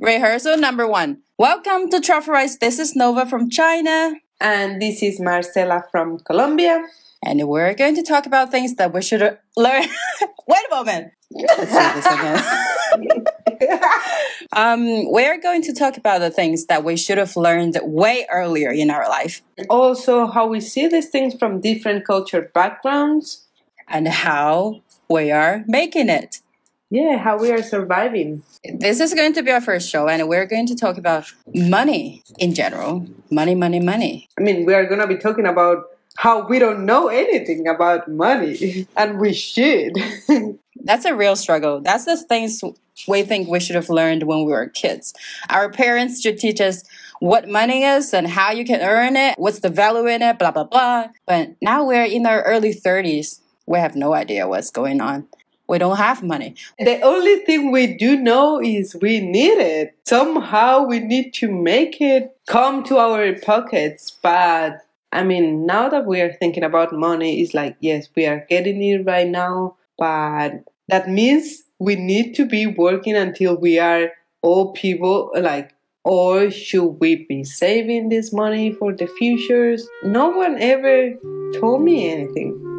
Rehearsal number one. Welcome to Truffle Rice. This is Nova from China. And this is Marcela from Colombia. And we're going to talk about things that we should learn. Wait a moment. Let's do this again. um, we're going to talk about the things that we should have learned way earlier in our life. Also, how we see these things from different culture backgrounds. And how we are making it. Yeah, how we are surviving. This is going to be our first show, and we're going to talk about money in general. Money, money, money. I mean, we are going to be talking about how we don't know anything about money, and we should. That's a real struggle. That's the things we think we should have learned when we were kids. Our parents should teach us what money is and how you can earn it, what's the value in it, blah, blah, blah. But now we're in our early 30s. We have no idea what's going on. We don't have money. The only thing we do know is we need it. Somehow we need to make it come to our pockets. But I mean, now that we are thinking about money, it's like, yes, we are getting it right now. But that means we need to be working until we are old people, like, or should we be saving this money for the futures? No one ever told me anything.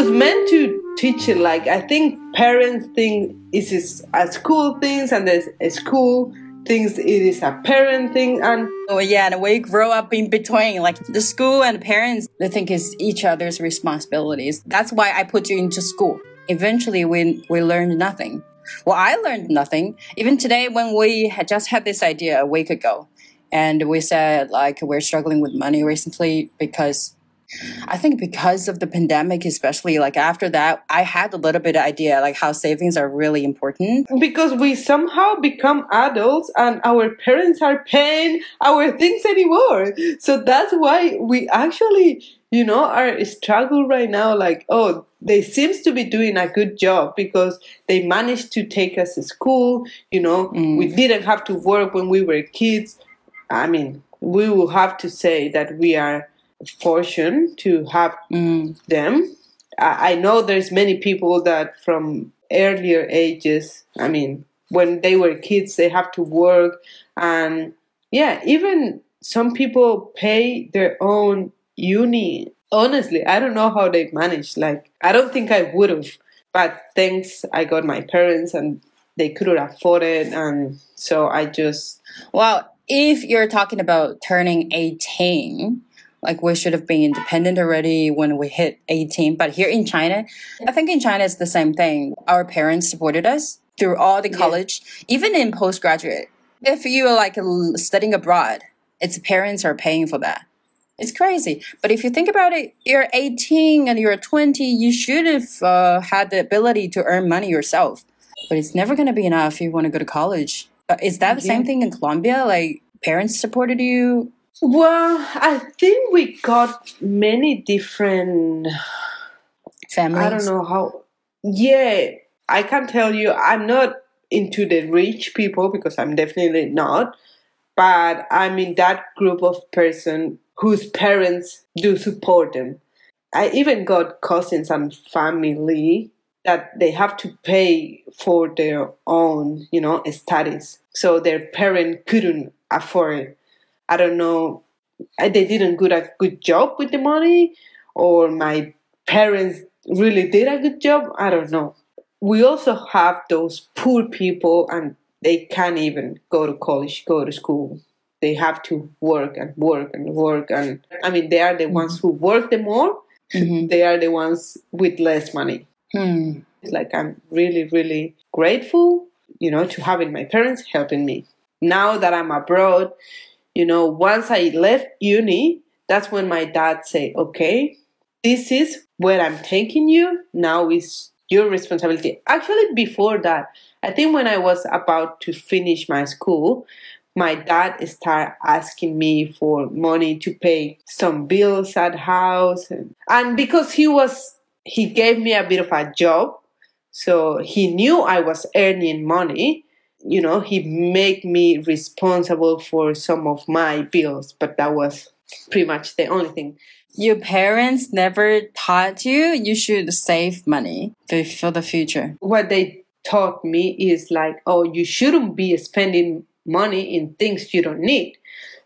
Who's meant to teach it? Like I think parents think it is a school things, and there's a school thinks it is a parent thing, and oh yeah, and we grow up in between. Like the school and parents, they think it's each other's responsibilities. That's why I put you into school. Eventually, we we learned nothing. Well, I learned nothing. Even today, when we had just had this idea a week ago, and we said like we're struggling with money recently because I think because of the pandemic, especially like after that, I had a little bit of idea like how savings are really important. Because we somehow become adults and our parents are paying our things anymore. So that's why we actually, you know, are struggle right now. Like, oh, they seems to be doing a good job because they managed to take us to school. You know, mm. we didn't have to work when we were kids I mean, we will have to say that we are fortunate to have mm. them. I, I know there's many people that from earlier ages, I mean, when they were kids, they have to work. And yeah, even some people pay their own uni. Honestly, I don't know how they manage. Like, I don't think I would have. But thanks, I got my parents and they couldn't afford it. And so I just. Well, if you're talking about turning 18, like we should have been independent already when we hit 18. But here in China, I think in China it's the same thing. Our parents supported us through all the college, yeah. even in postgraduate. If you're like studying abroad, its parents are paying for that. It's crazy. But if you think about it, you're 18 and you're 20, you should have uh, had the ability to earn money yourself. But it's never going to be enough if you want to go to college. Uh, is that the yeah. same thing in Colombia? Like parents supported you? Well, I think we got many different families. I don't know how. Yeah, I can tell you, I'm not into the rich people because I'm definitely not. But I'm in that group of person whose parents do support them. I even got cousins and family that they have to pay for their own, you know, studies. So their parent couldn't afford it. I don't know. They didn't do a good job with the money, or my parents really did a good job. I don't know. We also have those poor people, and they can't even go to college, go to school. They have to work and work and work. And I mean, they are the ones who work the more. Mm-hmm. They are the ones with less money. Hmm. Like I'm really, really grateful, you know, to having my parents helping me. Now that I'm abroad, you know, once I left uni, that's when my dad said, okay, this is where I'm taking you. Now is your responsibility. Actually, before that, I think when I was about to finish my school, my dad started asking me for money to pay some bills at house and, and because he was he gave me a bit of a job so he knew I was earning money. You know, he made me responsible for some of my bills, but that was pretty much the only thing. Your parents never taught you you should save money for, the future. What they taught me is like, oh, you shouldn't be spending money in things you don't need.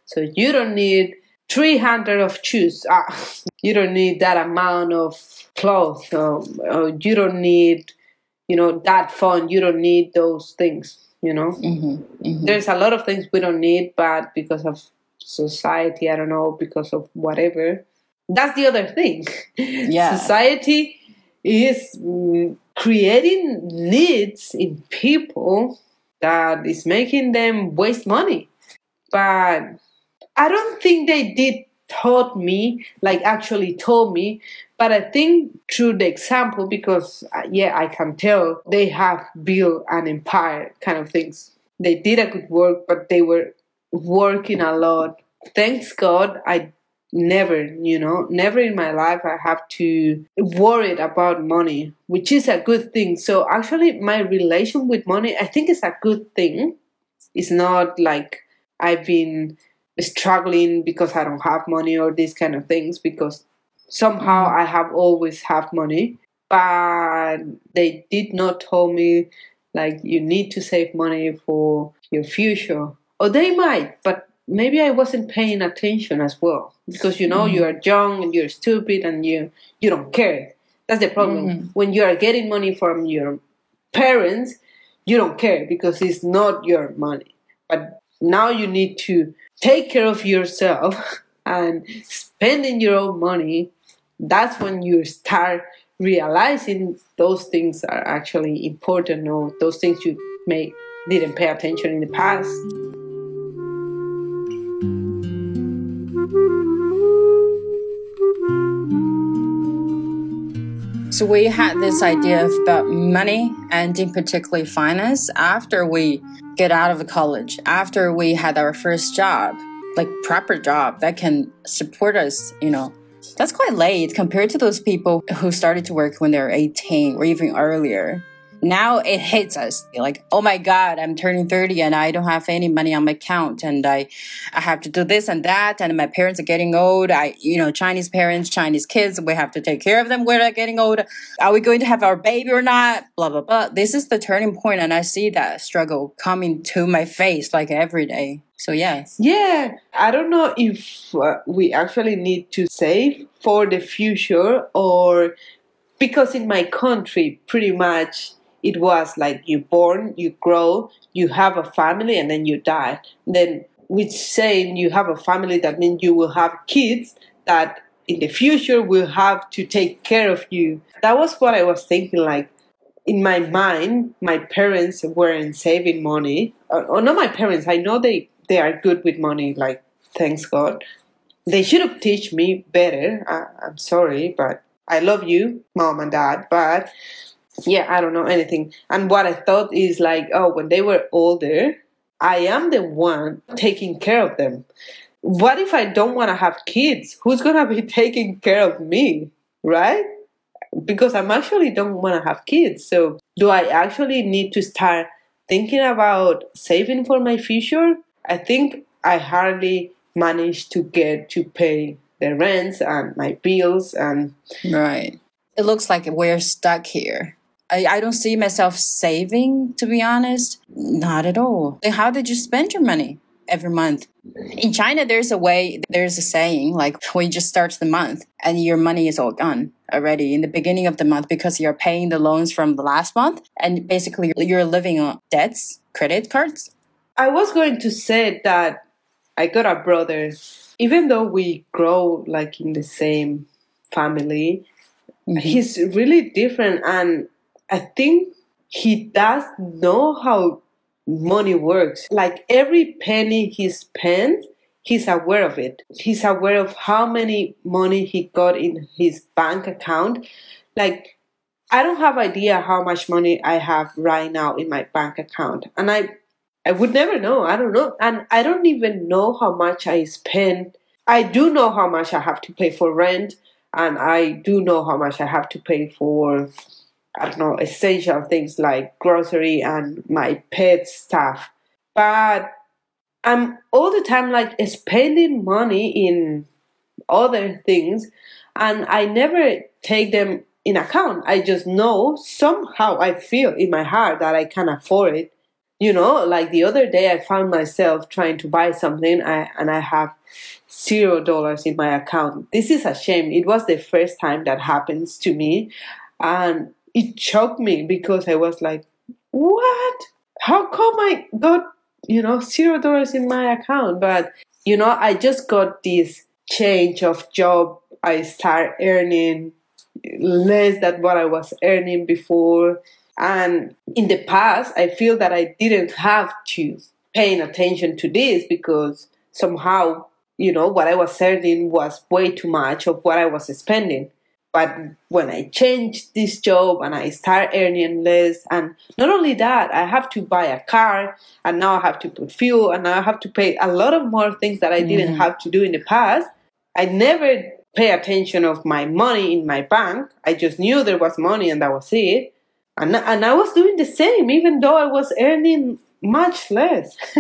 So you don't need 300 of shoes. Ah, you don't need that amount of clothes. Um, uh, you don't need, you know, that phone. You don't need those things. You know, Mm-hmm. Mm-hmm. there's a lot of things we don't need, but because of society, I don't know, because of whatever. That's the other thing. Yeah. Society is mm, creating needs in people that is making them waste money. But I don't think they did taught me, like actually told me, but I think through the example, because uh, yeah, I can tell they have built an empire kind of things. They did a good work, but they were working a lot. Thanks God, I never, you know, never in my life I have to worried about money, which is a good thing. So actually, my relation with money, I think, is a good thing. It's not like I've been struggling because I don't have money or these kind of things because somehow I have always have money, but they did not tell me like you need to save money for your future. Or they might, but maybe I wasn't paying attention as well because you know mm-hmm. you are young and you're stupid and you you don't care. That's the problem. Mm-hmm. When you are getting money from your parents, you don't care because it's not your money. But now you need to take care of yourself and spending your own money. That's when you start realizing those things are actually important or those things you may didn't pay attention in the past. So we had this idea about money and in particularly finance after we get out of college, after we had our first job, like proper job that can support us, you know. That's quite late compared to those people who started to work when they were 18 or even earlier. Now it hits us like, oh my God, I'm turning 30 and I don't have any money on my account and I, I have to do this and that. And my parents are getting old. I, you know, Chinese parents, Chinese kids, we have to take care of them when they're getting old. Are we going to have our baby or not? Blah, blah, blah. This is the turning point And I see that struggle coming to my face like every day. So yes. Yeah, I don't know if uh, we actually need to save for the future or because in my country, pretty much it was like you born, you grow, you have a family, and then you die. Then, with saying you have a family, that means you will have kids that in the future will have to take care of you. That was what I was thinking. Like in my mind, my parents weren't saving money, or, or not my parents. I know they they are good with money. Like thanks God, they should have teach me better. I, I'm sorry, but I love you, mom and dad, but yeah, I don't know anything. And what I thought is like, oh, when they were older, I am the one taking care of them. What if I don't want to have kids? Who's going to be taking care of me? Right? Because I'm actually don't want to have kids. So do I actually need to start thinking about saving for my future? I think I hardly managed to get to pay the rents and my bills and Right. It looks like we're stuck here. I, I don't see myself saving, to be honest. Not at all. How did you spend your money every month? In China, there's a way, there's a saying like when you just start the month and your money is all gone already in the beginning of the month because you're paying the loans from the last month and basically you're living on debts, credit cards. I was going to say that I got a brother, even though we grow like in the same family, mm-hmm. he's really different. And I think he does know how money works. Like every penny he spends, he's aware of it. He's aware of how many money he got in his bank account. Like I don't have idea how much money I have right now in my bank account. And I I would never know. I don't know. And I don't even know how much I spend. I do know how much I have to pay for rent and I do know how much I have to pay for I don't know, essential things like grocery and my pet stuff. But I'm all the time like spending money in other things, and I never take them in account. I just know somehow I feel in my heart that I can afford it. You know, like the other day, I found myself trying to buy something, and I have zero dollars in my account. This is a shame. It was the first time that happens to me, and it shocked me because I was like, "What? How come I got you know zero dollars in my account?" But you know, I just got this change of job. I start earning less than what I was earning before. And in the past, I feel that I didn't have to paying attention to this because somehow, you know, what I was earning was way too much of what I was spending. But when I changed this job and I start earning less, and not only that, I have to buy a car, and now I have to put fuel, and now I have to pay a lot of more things that I didn't have to do in the past. I never pay attention of my money in my bank. I just knew there was money, and that was it. And and I was doing the same, even though I was earning much less.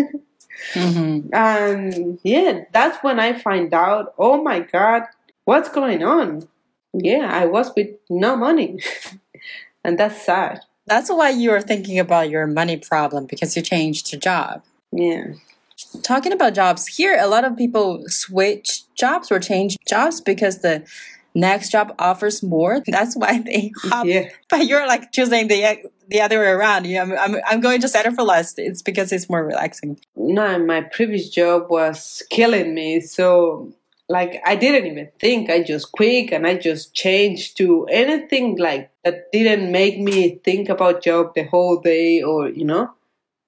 mm-hmm. And yeah, that's when I find out. Oh my God, what's going on? Yeah, I was with no money. and that's sad. That's why you were thinking about your money problem because you changed your job. Yeah. Talking about jobs, here a lot of people switch jobs or change jobs because the next job offers more. That's why they hop. Yeah. But you're like choosing the the other way around. Yeah, I'm, I'm, I'm going to settle for less. It's because it's more relaxing. No, my previous job was killing me. So like I didn't even think. I just quit and I just changed to anything like that didn't make me think about job the whole day or you know.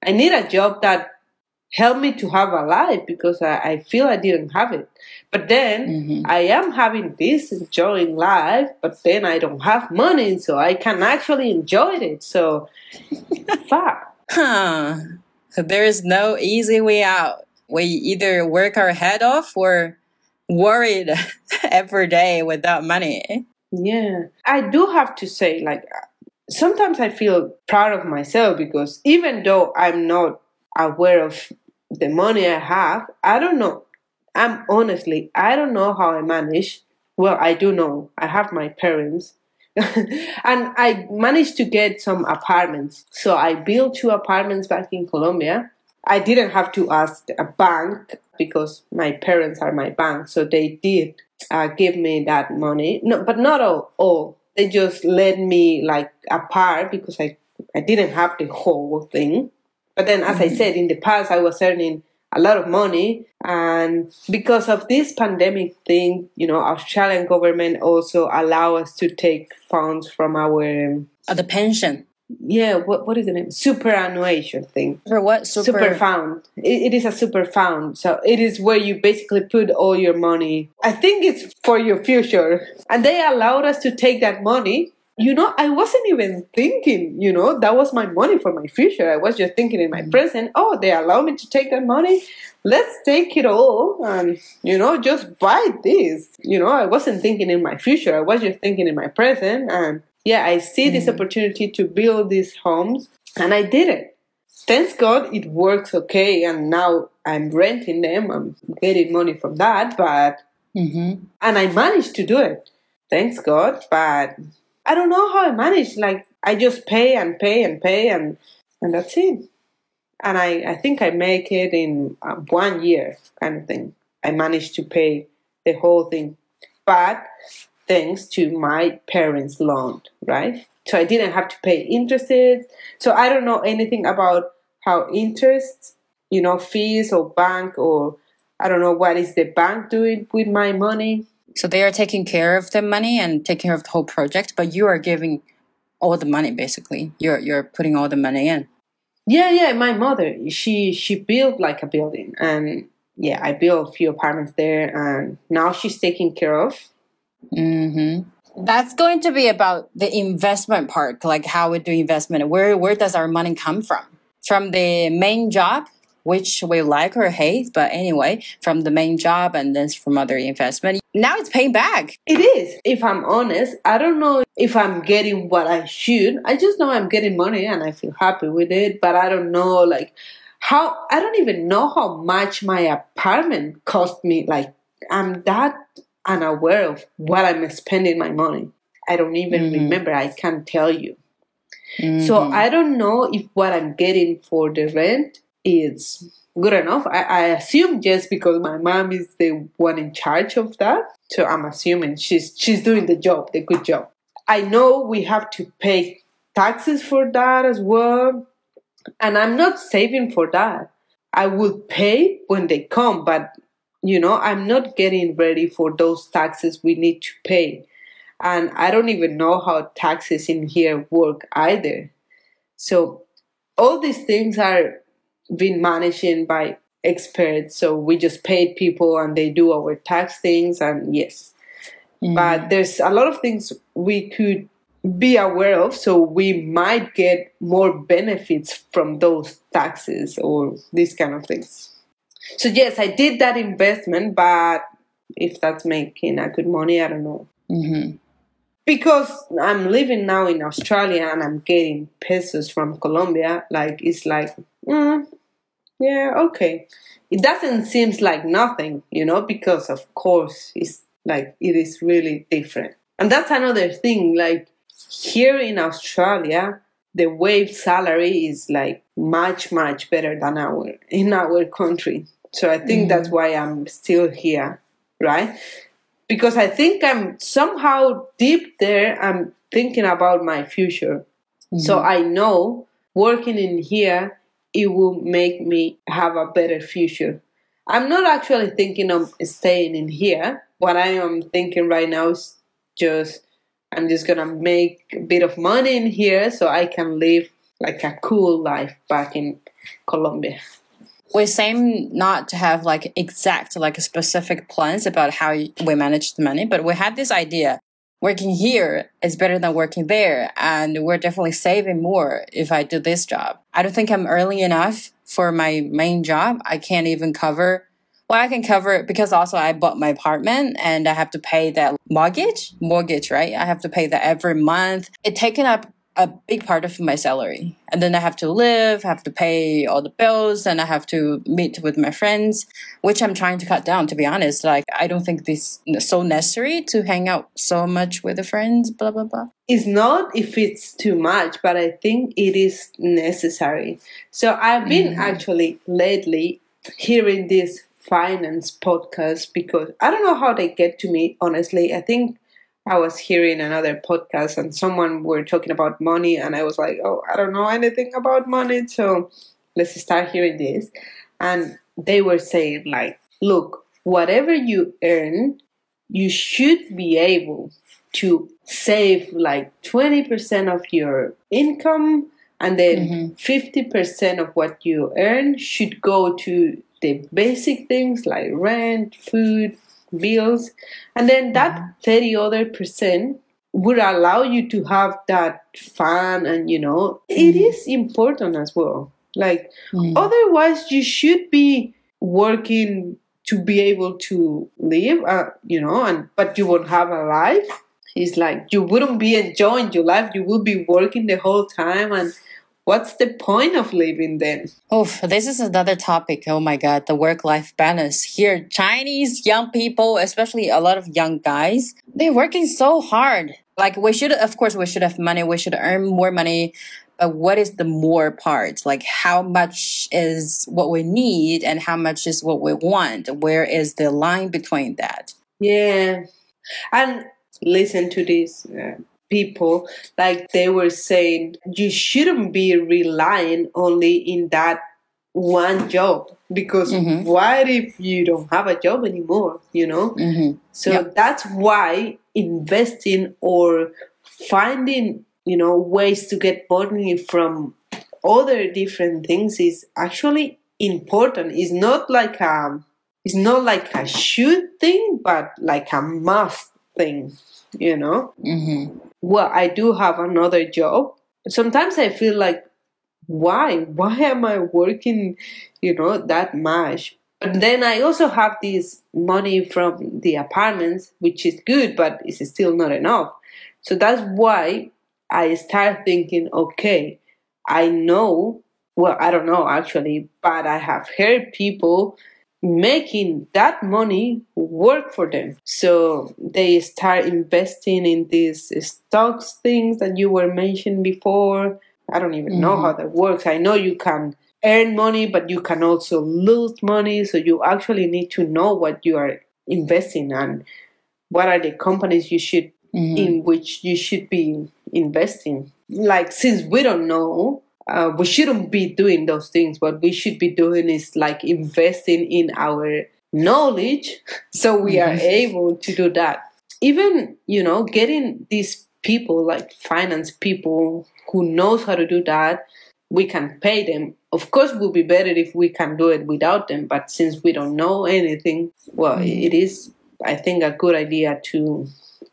I need a job that helped me to have a life because I, I feel I didn't have it. But then mm-hmm. I am having this enjoying life, but then I don't have money, so I can actually enjoy it. So fuck. Huh. So there is no easy way out. We either work our head off or worried every day without money. Yeah. I do have to say, like, sometimes I feel proud of myself because even though I'm not aware of the money I have, I don't know. I'm honestly, I don't know how I manage. Well, I do know. I have my parents. and I managed to get some apartments. So I built two apartments back in Colombia. I didn't have to ask a bank because my parents are my bank, so they did uh, give me that money. No, but not all, all. They just let me like a part because I I didn't have the whole thing. But then, as mm-hmm. I said, in the past I was earning a lot of money, and because of this pandemic thing, you know, Australian government also allow us to take funds from our uh, the pension yeah what what is the name? Superannuation thing. For what? Super, super fund it, it is a super fund so it is where you basically put all your money. I think it's for your future. And they allowed us to take that money. You know i wasn't even thinking you know that was my money for my future. I was just thinking in my mm-hmm. present oh they allow me to take that money. Let's take it all and you know just buy this. You know i wasn't thinking in my future. I was just thinking in my present and yeah, I see this mm. opportunity to build these homes and I did it. Thanks God it works okay and now I'm renting them. I'm getting money from that, but mm-hmm. and I managed to do it. Thanks God, but I don't know how I managed. Like I just pay and pay and pay and and that's it. And I I think I make it in uh, one year kind of thing. I managed to pay the whole thing, but thanks to my parents' loan, right? So I didn't have to pay interest. So I don't know anything about how interest, you know, fees or bank or I don't know what is the bank doing with my money. So they are taking care of the money and taking care of the whole project, but you are giving all the money basically. You're you're putting all the money in. Yeah, yeah. My mother, she she built like a building, and yeah, I built a few apartments there, and now she's taking care of Mm-hmm. That's going to be about the investment part, like how we do investment. Where where does our money come from? From the main job, which we like or hate, but anyway, from the main job and then from other investment. Now it's paying back. It is. If I'm honest, I don't know if I'm getting what I should. I just know I'm getting money and I feel happy with it, but I don't know like how I don't even know how much my apartment cost me. Like I'm that unaware of what I'm spending my money. I don't even mm-hmm. remember. I can't tell you. Mm-hmm. So I don't know if what I'm getting for the rent is good enough. I, I assume just because my mom is the one in charge of that. So I'm assuming she's she's doing the job, the good job. I know we have to pay taxes for that as well. And I'm not saving for that. I will pay when they come, but you know, I'm not getting ready for those taxes we need to pay. And I don't even know how taxes in here work either. So all these things are being managed by experts. So we just paid people and they do our tax things and yes. Mm. But there's a lot of things we could be aware of so we might get more benefits from those taxes or these kind of things. So yes, I did that investment, but if that's making a good money, I don't know. Mm-hmm because I'm living now in Australia and I'm getting pesos from Colombia, like it's like, mm, yeah, okay. It doesn't seem like nothing, you know, because of course it's like it is really different. And that's another thing, like here in Australia, the wage salary is like much, much better than our in our country. So I think mm-hmm. that's why I'm still here, right? because I think I'm somehow deep there, I'm thinking about my future. Mm-hmm. So I know working in here, it will make me have a better future. I'm not actually thinking of staying in here. What I am thinking right now is just I'm just gonna make a bit of money in here so I can live like a cool life back in Colombia we seem not to have like exact like specific plans about how we manage the money but we had this idea. Working here is better than working there and we're definitely saving more if i do this job. I don't think i'm early enough for my main job. I can't even cover well i can cover it because also i bought my apartment and i have to pay that mortgage mortgage right? I have to pay that every month. It taken up a big part of my salary. And then I have to live, have to pay all the bills, and I have to meet with my friends, which I'm trying to cut down, to be honest. Like, I don't think this is so necessary to hang out so much with the friends, blah, blah, blah. It's not if it's too much, but I think it is necessary. So I've been mm. actually lately hearing this finance podcast because I don't know how they get to me, honestly. I think I was hearing another podcast and someone were talking about money and I was like, oh, I don't know anything about money, so let's start hearing this. And they were saying like, look, whatever you earn, you should be able to save like 20% of your income and then mm-hmm. 50% of what you earn should go to the basic things like rent, food, bills. And then that 30 other percent would allow you to have that fun and you know it mm-hmm. is important as well. Like mm. otherwise you should be working to be able to live uh, you know and but you won't have a life. It's like you wouldn't be enjoying your life. You will be working the whole time and what's the point of living then? Oh, this is another topic. Oh my God, the work life balance. Here, Chinese young people, especially a lot of young guys, they're working so hard. Like, we should, of course, we should have money, we should earn more money. But what is the more part? Like, how much is what we need and how much is what we want? Where is the line between that? Yeah. And listen to this. Uh, people like they were saying you shouldn't be relying only in that one job because mm-hmm. what if you don't have a job anymore you know mm-hmm. so yep. that's why investing or finding you know ways to get money from other different things is actually important it's not like a it's not like a should thing but like a must thing you know mm-hmm well, I do have another job. Sometimes I feel like, why? Why am I working, you know, that much? But then I also have this money from the apartments, which is good, but it's still not enough. So that's why I start thinking, okay, I know, well, I don't know actually, but I have heard people making that money work for them. So they start investing in these stocks things that you were mentioning before. I don't even mm-hmm. know how that works. I know you can earn money, but you can also lose money. So you actually need to know what you are investing and what are the companies you should mm-hmm. in which you should be investing. Like since we don't know, uh, we shouldn't be doing those things. What we should be doing is like investing in our knowledge so we are able to do that. Even, you know, getting these people like finance people who knows how to do that, we can pay them. Of course, it would be better if we can do it without them. But since we don't know anything, well, mm-hmm. it is, I think, a good idea to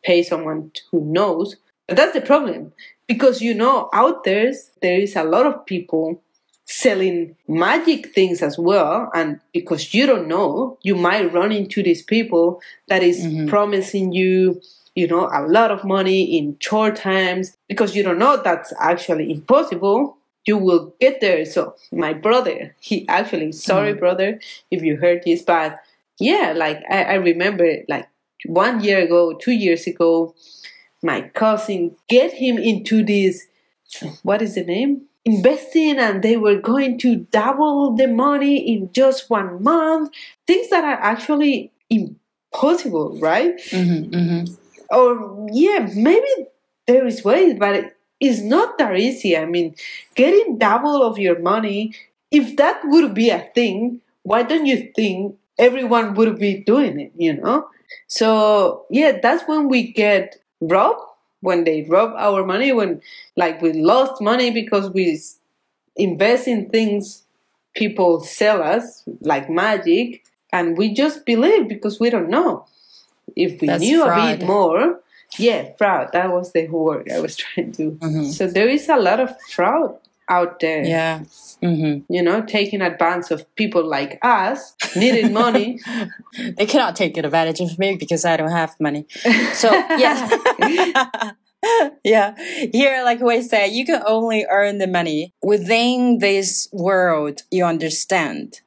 pay someone who knows. But that's the problem because you know out there there is a lot of people selling magic things as well and because you don't know you might run into these people that is mm-hmm. promising you you know a lot of money in short times because you don't know that's actually impossible you will get there so my brother he actually sorry mm-hmm. brother if you heard this but yeah like I, I remember like one year ago two years ago my cousin get him into this what is the name? Investing and they were going to double the money in just one month. Things that are actually impossible right? Mm-hmm, mm-hmm. or yeah maybe there is ways but it is not that easy. I mean getting double of your money if that would be a thing why don't you think everyone would be doing it you know? So yeah that's when we get rob when they rob our money when like we lost money because we invest in things people sell us like magic and we just believe because we don't know if we That's knew fraud. a bit more yeah fraud that was the word i was trying to mm-hmm. so there is a lot of fraud out there. Yeah. Mm-hmm. You know, taking advantage of people like us needing money. they cannot take advantage of me because I don't have money. So, yeah. yeah. Here, like we say, you can only earn the money within this world you understand.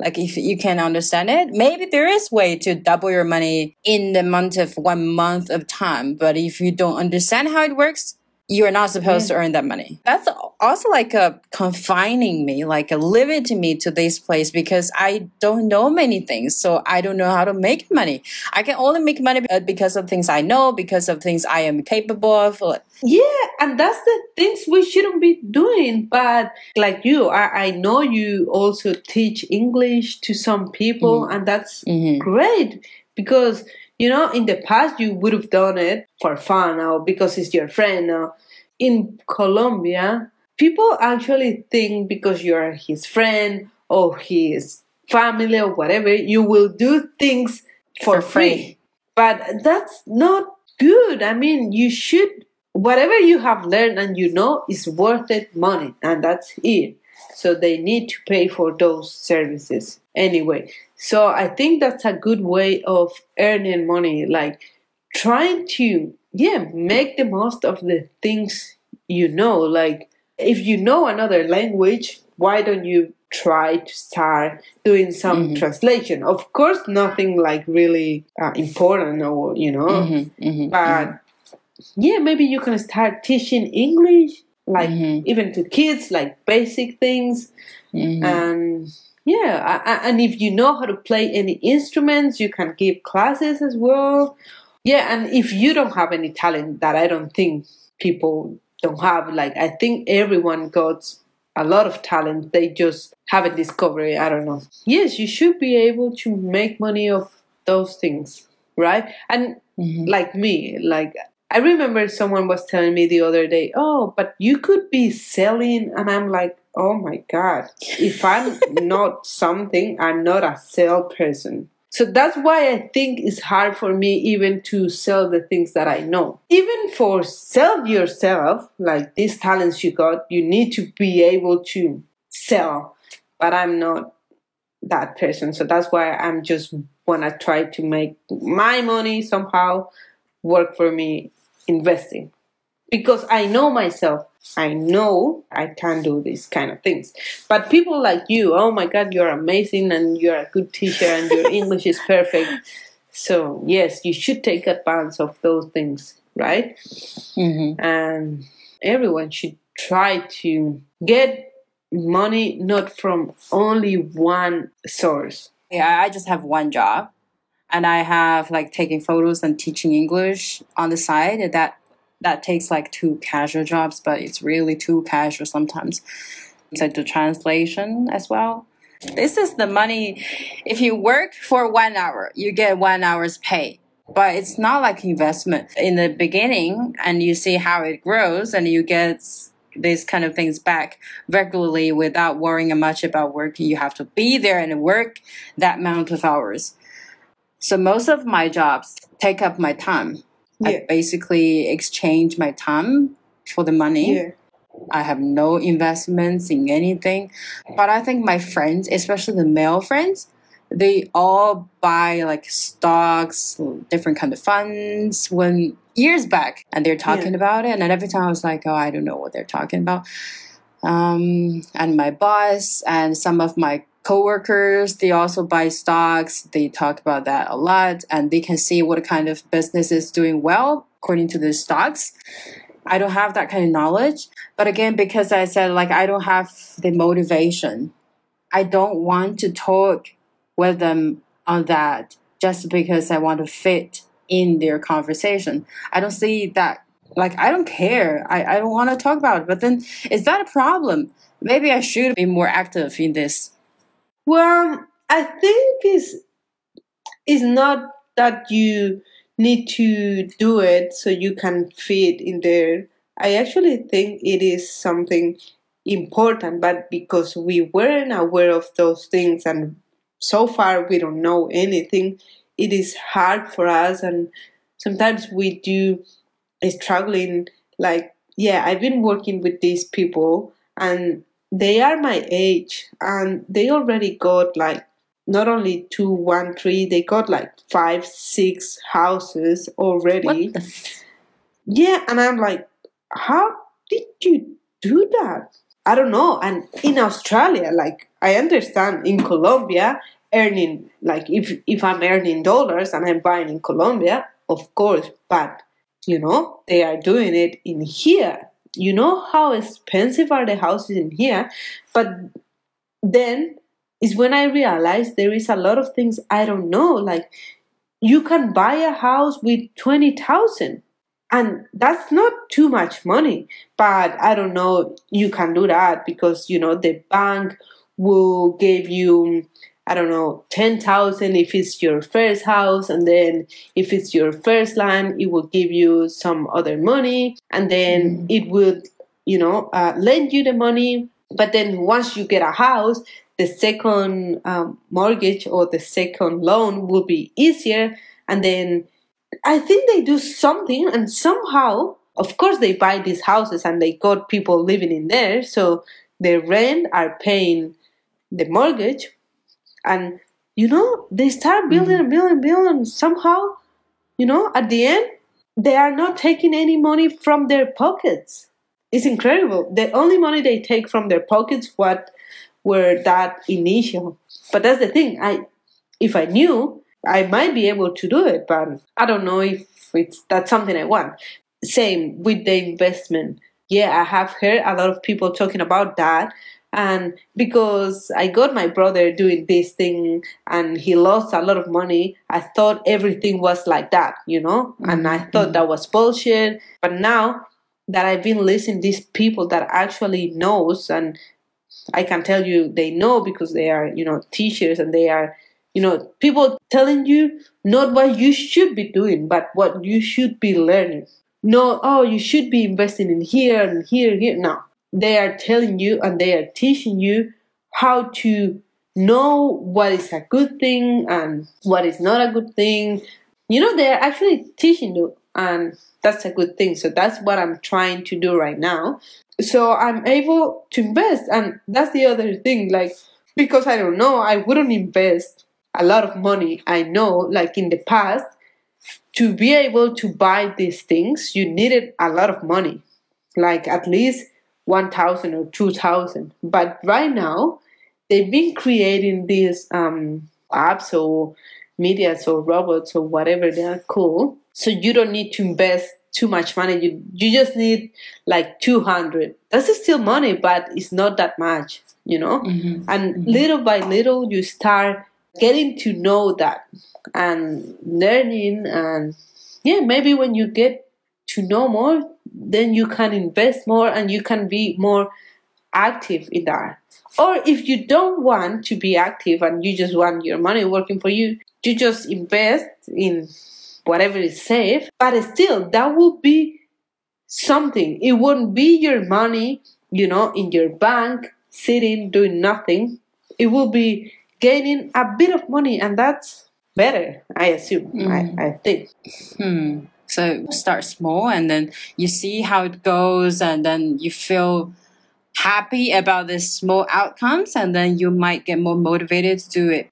Like if you can understand it, maybe there is way to double your money in the month of one month of time. But if you don't understand how it works, you are not supposed yeah. to earn that money. That's also like a confining me, like a limiting me to this place because I don't know many things. So I don't know how to make money. I can only make money because of things I know, because of things I am capable of. Yeah, and that's the things we shouldn't be doing. But like you, I, I know you also teach English to some people, mm-hmm. and that's mm-hmm. great because you know, in the past you would have done it for fun or because it's your friend. Or in Colombia, people actually think because you're his friend or his family or whatever, you will do things for, for free. free. But that's not good. I mean, you should, whatever you have learned and you know is worth it money, and that's it. So they need to pay for those services anyway. So I think that's a good way of earning money, like trying to, yeah, make the most of the things you know. Like if you know another language, why don't you try to start doing some mm-hmm. translation? Of course, nothing like really uh, important or, you know, mm-hmm, mm-hmm, but mm-hmm. yeah, maybe you can start teaching English, like mm-hmm. even to kids, like basic things. Mm-hmm. And yeah, and if you know how to play any instruments, you can give classes as well. Yeah, and if you don't have any talent that I don't think people don't have, like I think everyone got a lot of talent. They just haven't discovered it. I don't know. Yes, you should be able to make money of those things, right? And mm-hmm. like me, like I remember someone was telling me the other day, oh, but you could be selling. And I'm like, oh my God. If I'm not something, I'm not a sale person. So that's why I think it's hard for me even to sell the things that I know. Even for sell yourself, like these talents you got, you need to be able to sell. But I'm not that person. So that's why I'm just wanna try to make my money somehow work for me investing. because I know myself. I know I can do these kind of things. But people like you, oh my God, you're amazing and you're a good teacher and your English is perfect. So, yes, you should take advantage of those things, right? Mm-hmm. And everyone should try to get money not from only one source. Yeah, I just have one job and I have like taking photos and teaching English on the side. That that takes like two casual jobs, but it's really too casual sometimes. Like the translation as well. This is the money. If you work for one hour, you get one hour's pay. But it's not like investment in the beginning, and you see how it grows, and you get these kind of things back regularly without worrying much about working. You have to be there and work that amount of hours. So most of my jobs take up my time. Yeah. I basically exchange my time for the money. Yeah. I have no investments in anything. But I think my friends, especially the male friends, they all buy like stocks, different kind of funds when years back and they're talking Yeah. about it. And every time I was like, oh, I don't know what they're talking about. Um, and my boss and some of my coworkers, they also buy stocks. They talk about that a lot and they can see what kind of business is doing well according to the stocks. I don't have that kind of knowledge. But again, because I said like I don't have the motivation, I don't want to talk with them on that just because I want to fit in their conversation. I don't see that like I don't care. I, I don't want to talk about it. But then is that a problem? Maybe I should be more active in this. Well, I think it's, it's not that you need to do it so you can fit in there. I actually think it is something important, but because we weren't aware of those things and so far we don't know anything, it is hard for us and sometimes we do struggling like yeah i've been working with these people and they are my age and they already got like not only two one three they got like five six houses already. What the f- yeah and i'm like how did you do that? I don't know and in australia like i understand in colombia earning like if if i'm earning dollars and i'm buying in colombia of course but you know they are doing it in here you know how expensive are the houses in here? But then is when i realized there is a lot of things i don't know. Like you can buy a house with 20000 and that's not too much money. But i don't know you can do that because you know the bank will give you I don't know, 10,000 if it's your first house. And then if it's your first land, it will give you some other money. And then it would, you know, uh, lend you the money. But then once you get a house, the second um, mortgage or the second loan will be easier. And then I think they do something and somehow, of course, they buy these houses and they got people living in there. So the rent are paying the mortgage and you know they start building and mm-hmm. building and building somehow you know at the end they are not taking any money from their pockets. It's incredible. The only money they take from their pockets what were that initial. But that's the thing. I if i knew i might be able to do it but i don't know if it's that's something i want. Same with the investment. Yeah i have heard a lot of people talking about that and because I got my brother doing this thing and he lost a lot of money, I thought everything was like that, you know, and I thought mm-hmm. that was bullshit. But now that I've been listening to these people that actually knows, and I can tell you they know because they are, you know, teachers and they are, you know, people telling you not what you should be doing, but what you should be learning. No, oh, you should be investing in here and here, and here. No, they are telling you and they are teaching you how to know what is a good thing and what is not a good thing. You know, they're actually teaching you, and that's a good thing. So that's what I'm trying to do right now. So I'm able to invest, and that's the other thing. Like, because I don't know, I wouldn't invest a lot of money. I know, like in the past, to be able to buy these things, you needed a lot of money, like at least 1,000 or 2,000. But right now, they've been creating these um, apps or medias or robots or whatever they are called. So you don't need to invest too much money. You, you just need like 200. That's still money, but it's not that much, you know? Mm-hmm. And Mhm. little by little, you start getting to know that and learning. And yeah, maybe when you get to know more, then you can invest more and you can be more active in that. Or if you don't want to be active and you just want your money working for you, you just invest in whatever is safe. But still, that will be something. It wouldn't be your money, you know, in your bank, sitting, doing nothing. It will be gaining a bit of money, and that's better, I assume. Mhm. I, I think. Hmm. So start small and then you see how it goes and then you feel happy about the small outcomes and then you might get more motivated to do it.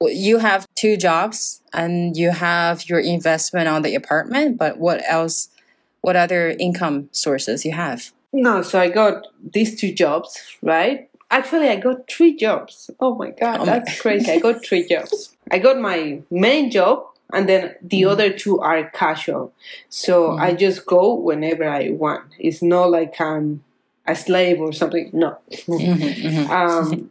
You have two jobs and you have your investment on the apartment, but what else what other income sources you have? No, so I got these two jobs, right? Actually, I got three jobs. Oh my god, Oh my- that's crazy. I got three jobs. I got my main job, and then the Mhm. other two are casual. So I just go whenever I want. It's not like I'm a slave or something. No. Mhm, mhm. um,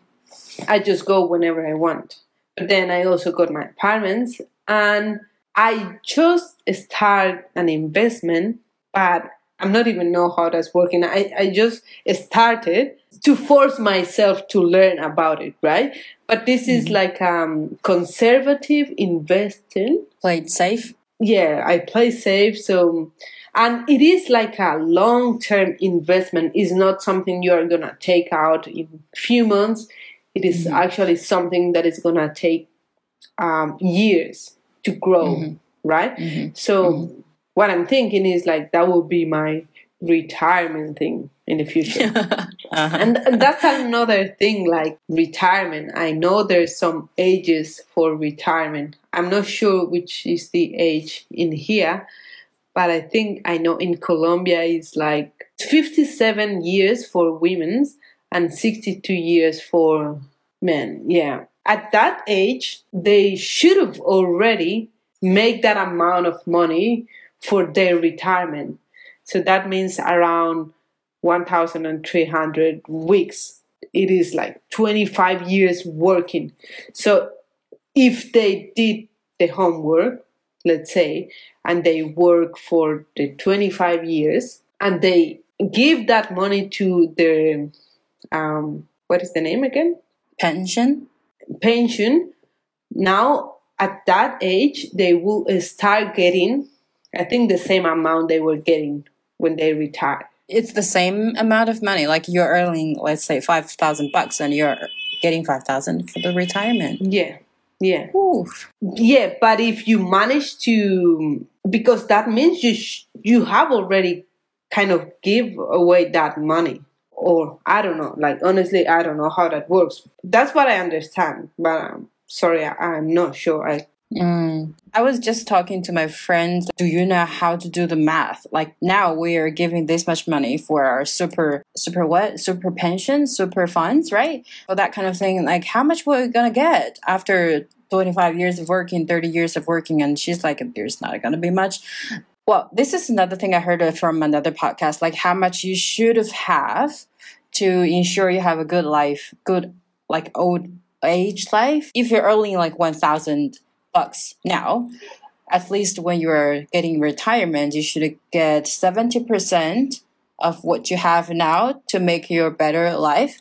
I just go whenever I want. But then I also got my apartments, and I just start an investment, but I'm not even know how that's working. I, I just started to force myself to learn about it, right? But this is like um conservative investing. Played safe. Yeah, I play safe, so and it is like a long term investment. It's not something you are gonna take out in few months. It is Mhm. actually something that is gonna take um, years to grow, Mhm. right? Mhm. So what I'm thinking is like that will be my retirement thing in the future. Uh-huh. and, and that's another thing like retirement. I know there's some ages for retirement. I'm not sure which is the age in here, but I think I know in Colombia it's like 57 years for women and 62 years for men. Yeah. At that age, they should have already made that amount of money for their retirement. So that means around 1,300 weeks. It is like 25 years working. So if they did the homework, let's say, and they work for the 25 years and they give that money to their, um, what is the name again? Pension. pension, now at that age, they will start getting, I think, the same amount they were getting when they retire. It's the same amount of money. Like you're earning, let's say, five thousand bucks, and you're getting five thousand for the retirement. Yeah, yeah, Ooh. yeah. But if you manage to, because that means you sh- you have already kind of give away that money, or I don't know. Like honestly, I don't know how that works. That's what I understand, but um, sorry, I, I'm not sure. I Mm. I was just talking to my friends. Do you know how to do the math? Like now we are giving this much money for our super, super what? Super pension, super funds, right? Or that kind of thing. Like how much we're gonna get after 25 years of working, 30 years of working? And she's like, there's not gonna be much. Well, this is another thing I heard from another podcast, like how much you should have have to ensure you have a good life, good like old age life. If you're earning like 1,000 bucks now, at least when you're getting retirement, you should get 70% of what you have now to make your better life.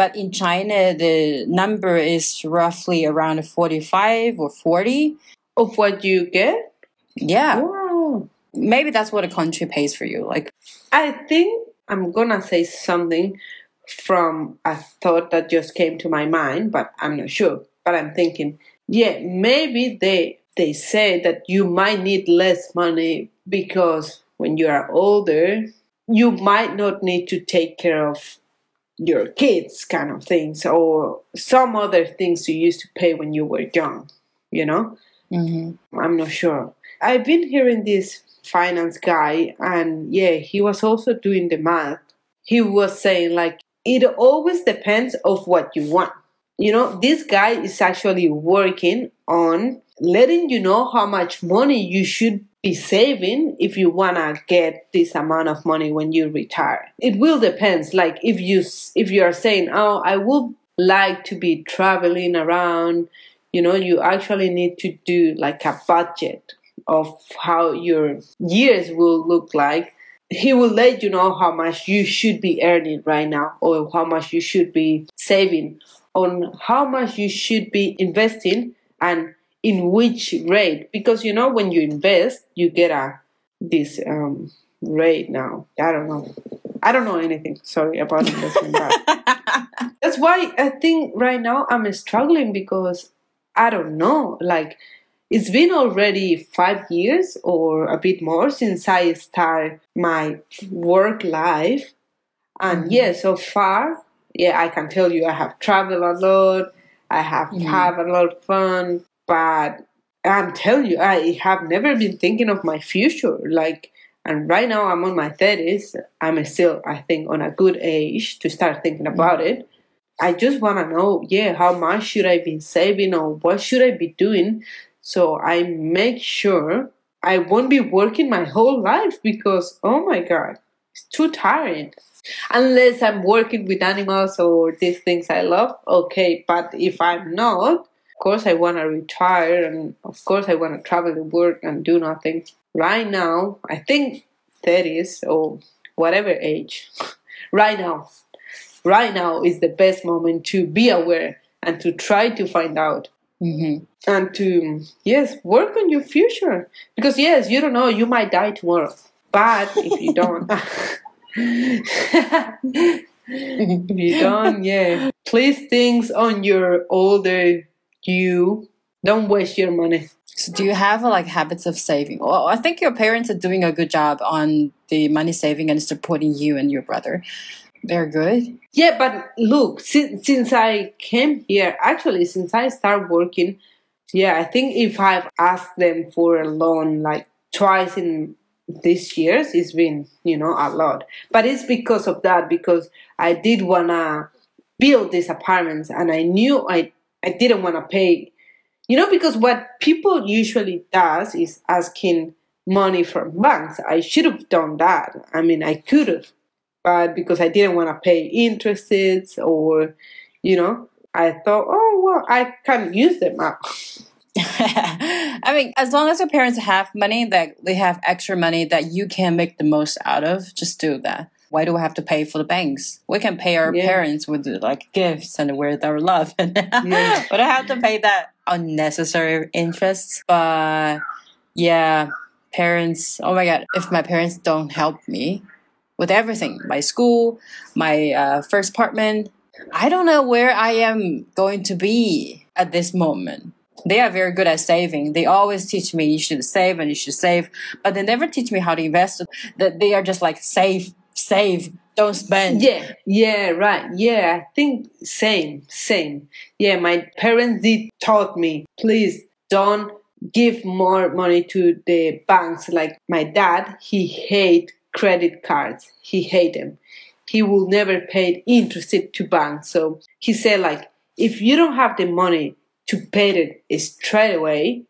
But in China, the number is roughly around 45 or 40. of what you get. Yeah. Wow. Maybe that's what a country pays for you. Like, I think I'm gonna say something from a thought that just came to my mind, but I'm not sure. But I'm thinking, yeah, maybe they they say that you might need less money because when you are older, you might not need to take care of your kids, kind of things, or some other things you used to pay when you were young. You know, mhm. I'm not sure. I've been hearing this finance guy, and yeah, he was also doing the math. He was saying like it always depends of what you want. You know, this guy is actually working on letting you know how much money you should be saving if you want to get this amount of money when you retire. It will depends like if you if you are saying oh i would like to be traveling around you know you actually need to do like a budget of how your years will look like. He will let you know how much you should be earning right now or how much you should be saving on how much you should be investing and in which rate. Because you know when you invest you get a this um rate now. I don't know. I don't know anything. Sorry about investment that's why i think right now i'm struggling because i don't know. Like it's been already five years or a bit more since i start my work life. And mm-hmm. yeah so far yeah i can tell you i have traveled a lot i have mm-hmm. had a lot of fun but I'm telling you, I have never been thinking of my future. Like, and right now I'm on my 30s. I'm still, I think, on a good age to start thinking mm-hmm. about it. I just want to know, yeah, how much should I be saving or what should I be doing so I make sure I won't be working my whole life because, oh my God, it's too tiring. Unless I'm working with animals or these things I love, okay. But if I'm not, of course I want to retire and of course I want to travel the world and do nothing. Right now, I think 30s or whatever age, right now, right now is the best moment to be aware and to try to find out. Mm-hmm. And to, yes, work on your future. Because, yes, you don't know, you might die tomorrow. But if you don't, if you don't, yeah, place things on your older you don't waste your money. So do you have like habits of saving? Well, I think your parents are doing a good job on the money saving and supporting you and your brother. They're good. Yeah, but look, since, since I came here, actually, since I started working, yeah, I think if I've asked them for a loan like twice in these years, it's been, you know, a lot. But it's because of that, because I did want to build these apartments and I knew I I didn't want to pay. You know, because what people usually does is asking money from banks. I should have done that. I mean, I could have, but because I didn't want to pay interests or, you know, I thought, oh well, I can use them up. I mean, as long as your parents have money, that they have extra money that you can make the most out of, just do that why do we have to pay for the banks? We can pay our yeah. parents with like gifts and with our love. yeah. But I have to pay that unnecessary interest. But yeah, parents, oh my God, if my parents don't help me with everything, my school, my uh, first apartment, I don't know where I am going to be at this moment they are very good at saving. They always teach me you should save and you should save, but they never teach me how to invest. That they are just like save, save don't spend. Yeah yeah right. Yeah i think same same. Yeah my parents did taught me please don't give more money to the banks. Like my dad he hate credit cards. He hate them. He will never pay interest to banks. So he said like if you don't have the money to pay it straight away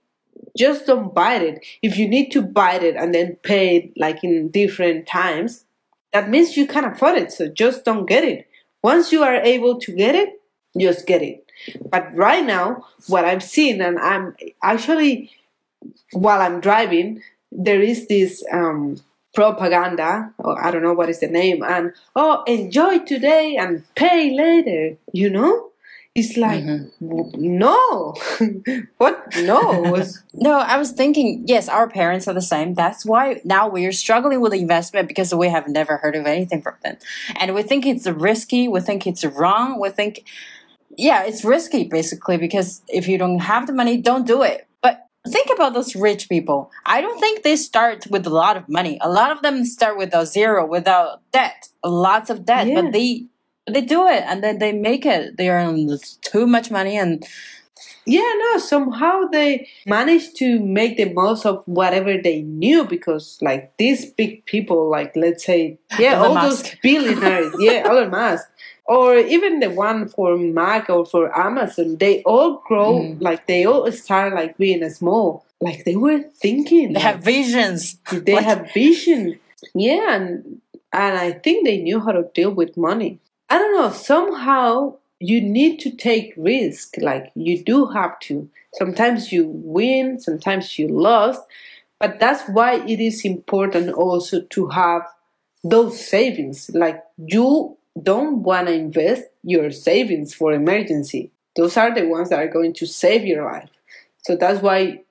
just don't buy it if you need to buy it and then pay it like in different times that means you can't afford it. So just don't get it. Once you are able to get it, just get it. But right now, what I've seen, and I'm actually, while I'm driving, there is this um, propaganda, or I don't know what is the name, and oh, enjoy today and pay later, you know? It's like, mm-hmm. no, what? No. no, I was thinking, yes, our parents are the same. That's why now we're struggling with investment because we have never heard of anything from them. And we think it's risky. We think it's wrong. We think, yeah, it's risky basically because if you don't have the money, don't do it. But think about those rich people. I don't think they start with a lot of money. A lot of them start with a zero, without debt, lots of debt, yeah. but they they do it and then they make it. They earn too much money and yeah, no, somehow they managed to make the most of whatever they knew because, like, these big people, like, let's say, yeah, all Musk. those billionaires, yeah, Elon Musk, or even the one for Mac or for Amazon, they all grow, mm. like, they all start, like, being a small. Like, they were thinking. They like, have visions. They like, have vision. Yeah, and, and I think they knew how to deal with money. I don't know, somehow you need to take risk like you do have to. Sometimes you win sometimes you lost but that's why it is important also to have those savings. Like you don't want to invest your savings for emergency. Those are the ones that are going to save your life. So that's why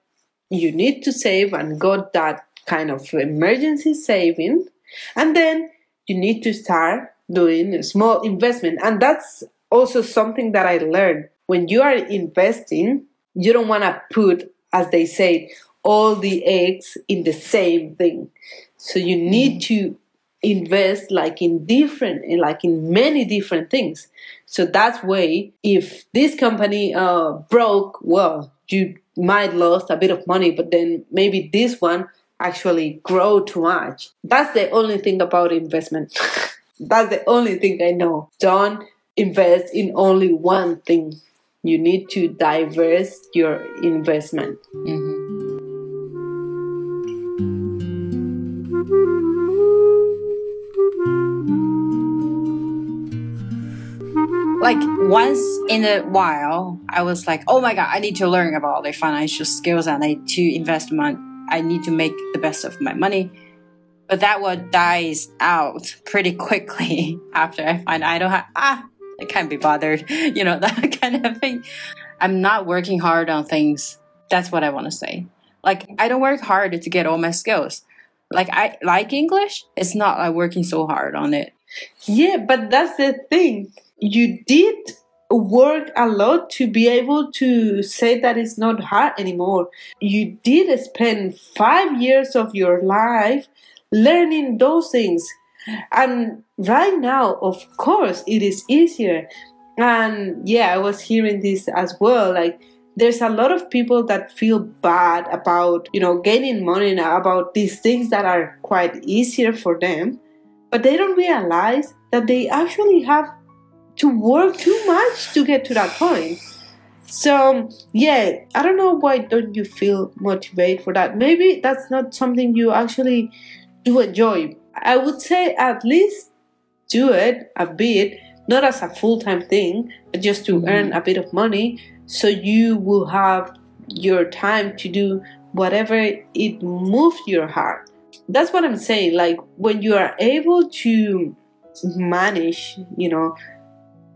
you need to save and got that kind of emergency saving. And then you need to start doing a small investment. And that's also something that I learned. When you are investing, you don't want to put, as they say, all the eggs in the same thing. So you need mm-hmm. to invest like in different like in many different things. So that's way if this company uh broke well you might lost a bit of money but then maybe this one actually grow too much. That's the only thing about investment that's the only thing i know don't invest in only one thing. You need to diverse your investment. Mm-hmm. like once in a while i was like oh my god i need to learn about the financial skills and i need to i need to make the best of my money but that one dies out pretty quickly after i find i don't have ah I can't be bothered, you know, that kind of thing. I'm not working hard on things. That's what I want to say. Like, I don't work hard to get all my skills. Like, I like English. It's not like working so hard on it. Yeah, but that's the thing. You did work a lot to be able to say that it's not hard anymore. You did spend five years of your life learning those things and right now, of course, it is easier. And yeah, I was hearing this as well. Like, there's a lot of people that feel bad about, you know, gaining money now, about these things that are quite easier for them, but they don't realize that they actually have to work too much to get to that point. So yeah, I don't know why don't you feel motivated for that. Maybe that's not something you actually do enjoy. I would say at least do it a bit, not as a full time thing, but just to mm-hmm. earn a bit of money so you will have your time to do whatever it moves your heart. That's what I'm saying. Like when you are able to manage, you know,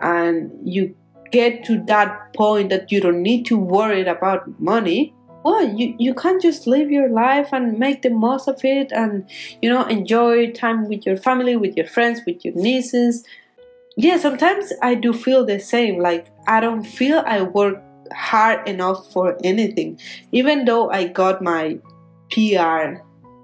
and you get to that point that you don't need to worry about money, well you, you can't just live your life and make the most of it and you know enjoy time with your family with your friends with your nieces. Yeah sometimes i do feel the same. Like i don't feel i work hard enough for anything. Even though i got my pr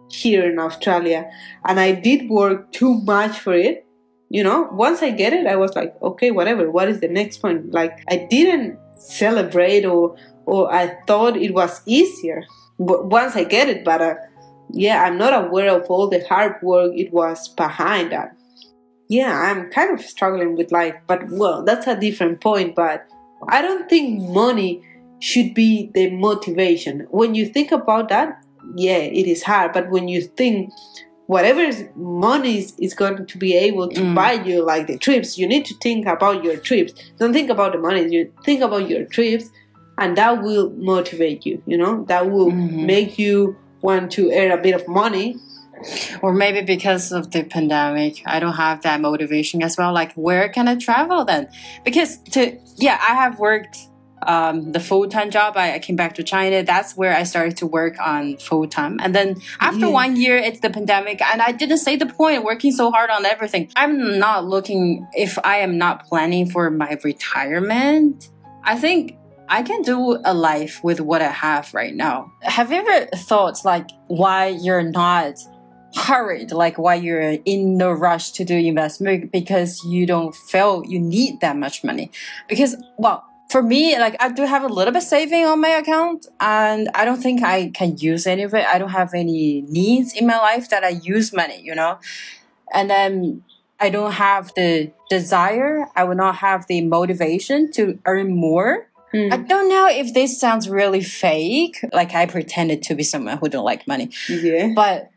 here in australia and i did work too much for it you know once i get it i was like okay whatever what is the next point? Like i didn't celebrate or or I thought it was easier. But once I get it, but uh, yeah, I'm not aware of all the hard work it was behind that. Yeah, I'm kind of struggling with life, but well, that's a different point. But I don't think money should be the motivation. When you think about that, yeah, it is hard. But when you think whatever money is, is going to be able to mm. buy you, like the trips, you need to think about your trips. Don't think about the money. You think about your trips and that will motivate you you know? That will mm-hmm. make you want to earn a bit of money. Or maybe because of the pandemic i don't have that motivation as well. Like where can i travel then? Because to yeah i have worked um, the full-time job. I, I, came back to china. That's where i started to work on full-time. And then after yeah. one year it's the pandemic. And i didn't say the point working so hard on everything. I'm not looking if i am not planning for my retirement i think I can do a life with what I have right now. Have you ever thought like why you're not hurried, like why you're in no rush to do investment because you don't feel you need that much money? Because well, for me, like I do have a little bit saving on my account, and I don't think I can use any of it. I don't have any needs in my life that I use money, you know, and then I don't have the desire. I will not have the motivation to earn more. Hmm. I don't know if this sounds really fake, like I pretended to be someone who don't like money, Yeah. but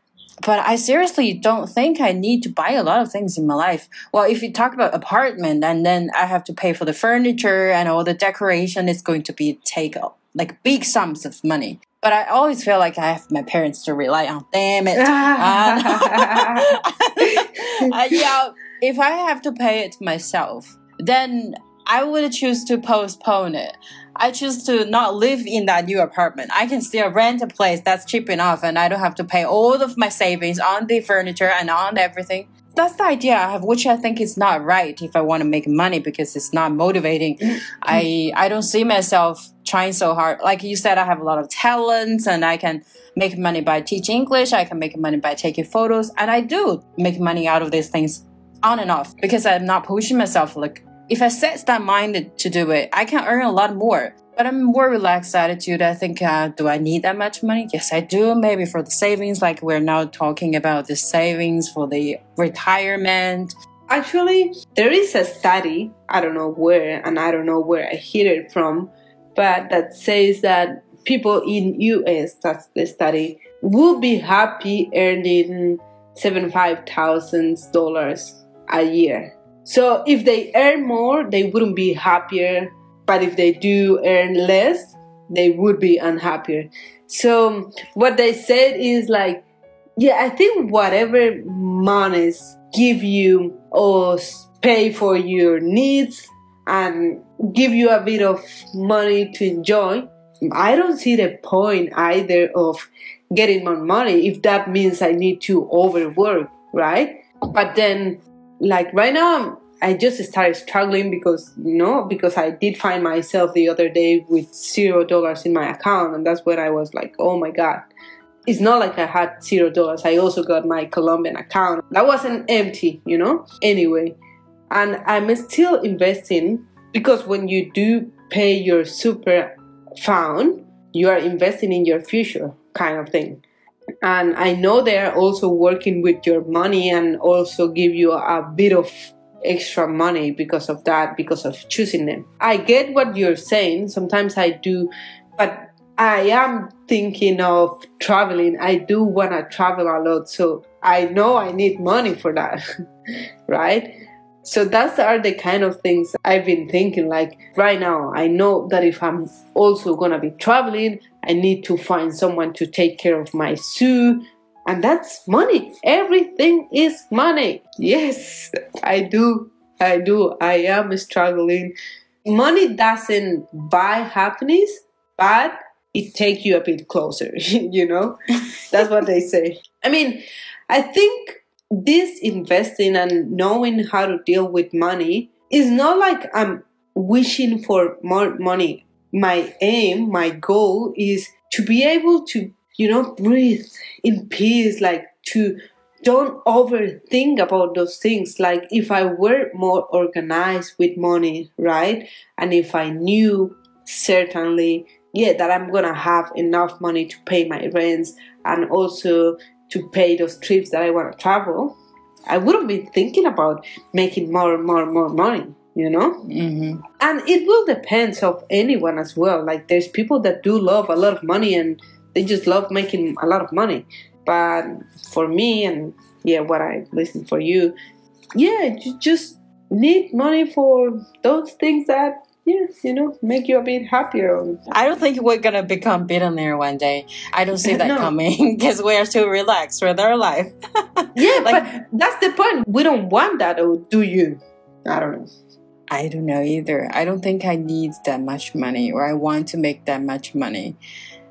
but I seriously don't think I need to buy a lot of things in my life. Well, if you talk about apartment and then I have to pay for the furniture and all the decoration, it's going to be take like big sums of money. But I always feel like I have my parents to rely on. Damn it. uh, yeah, if I have to pay it myself, then I would choose to postpone it. I choose to not live in that new apartment. I can still rent a place that's cheap enough and I don't have to pay all of my savings on the furniture and on everything. That's the idea I have, which I think is not right if I want to make money because it's not motivating. I I don't see myself trying so hard. Like you said, I have a lot of talents and I can make money by teaching English. I can make money by taking photos, and I do make money out of these things on and off because I'm not pushing myself. Like if I set that mind to do it, I can earn a lot more. But I'm more relaxed attitude. I think, uh, do I need that much money? Yes, I do. Maybe for the savings, like we're now talking about the savings for the retirement. Actually, there is a study, I don't know where, and I don't know where I hear it from, but that says that people in US, that's the study, will be happy earning $75,000 a year. So if they earn more, they wouldn't be happier, but if they do earn less, they would be unhappier. So what they said is like, yeah, I think whatever monies give you or pay for your needs and give you a bit of money to enjoy, I don't see the point either of getting more money if that means I need to overwork, right? But then, like right now, I just started struggling because, you know, because I did find myself the other day with zero dollars in my account. And that's when I was like, oh my God. It's not like I had zero dollars. I also got my Colombian account. That wasn't empty, you know? Anyway, and I'm still investing because when you do pay your super fund, you are investing in your future kind of thing. And I know they are also working with your money and also give you a bit of extra money because of that, because of choosing them. I get what you're saying. Sometimes I do, but I am thinking of traveling. I do want to travel a lot. So I know I need money for that, right? So that's are the kind of things I've been thinking. Like right now, I know that if I'm also gonna be traveling, I need to find someone to take care of my zoo, and that's money. Everything is money. Yes, I do. I do. I am struggling. Money doesn't buy happiness, but it takes you a bit closer. you know, that's what they say. I mean, I think this investing and knowing how to deal with money is not like I'm wishing for more money. My aim, my goal is to be able to, you know, breathe in peace, like to don't overthink about those things. Like if I were more organized with money, right? And if I knew certainly, yeah, that I'm gonna have enough money to pay my rents and also to pay those trips that I want to travel, I wouldn't be thinking about making more and more and more money, you know? Mm-hmm. And it will depend of anyone as well. Like there's people that do love a lot of money and they just love making a lot of money. But for me and yeah, what I listen for you, yeah, you just need money for those things that yeah, you know, make you a bit happier. I don't think we're gonna become billionaire one day. I don't see that No. coming because we are too relaxed with our life. Yeah, Like- but that's the point. We don't want that, or do you? I don't know. I don't know either. I don't think I need that much money or I want to make that much money.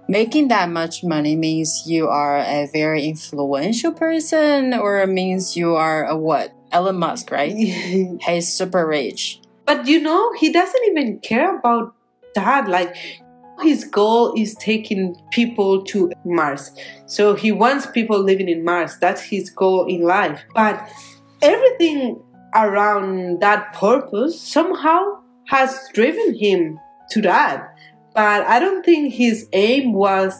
Making that much money means you are a very influential person or it means you are a what? Elon Musk, right? He's super rich. But you know, he doesn't even care about that. Like, his goal is taking people to Mars. So he wants people living in Mars. That's his goal in life. But everything around that purpose somehow has driven him to that. But I don't think his aim was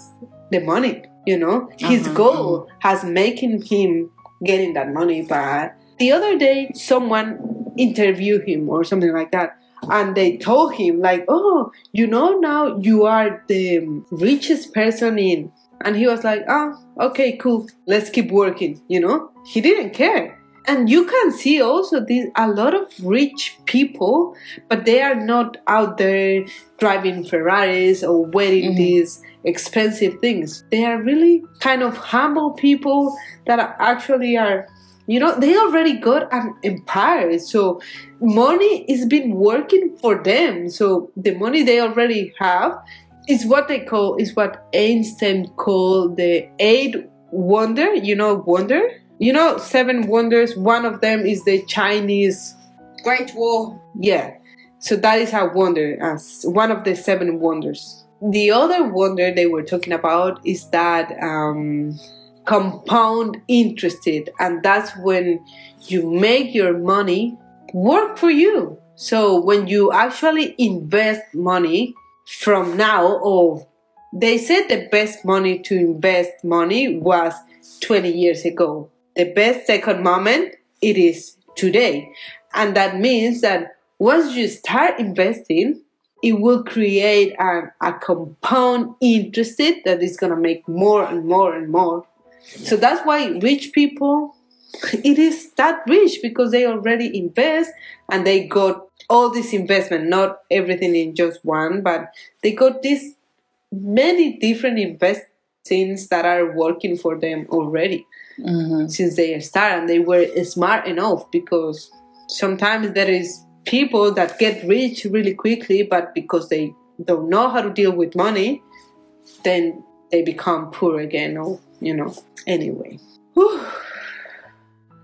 the money, you know. His Uh-huh, goal has making him getting that money. But the other day, someone interviewed him or something like that. And they told him, like, oh, you know, now you are the richest person in. And he was like, oh, okay, cool. Let's keep working, you know? He didn't care. And you can see also these a lot of rich people, but they are not out there driving Ferraris or wearing Mhm. these expensive things. They are really kind of humble people that are actually are, you know, they already got an empire. So money is been working for them. So the money they already have is what they call, is what Einstein called the eight wonder, you know, wonder? You know, seven wonders. One of them is the Chinese Great Wall. yeah. So that is a wonder, as one of the seven wonders. The other wonder they were talking about is that um, compound interested, and that's when you make your money work for you. So when you actually invest money from now, or they said the best money to invest money was 20 years ago. The best second moment it is today. And that means that once you start investing, it will create a, a compound interest that is going to make more and more and more. So that's why rich people, it is that rich because they already invest and they got all this investment, not everything in just one, but they got this many different investments that are working for them already hmm since they start and they were smart enough because sometimes there is people that get rich really quickly but because they don't know how to deal with money then they become poor again or you know anyway Whew.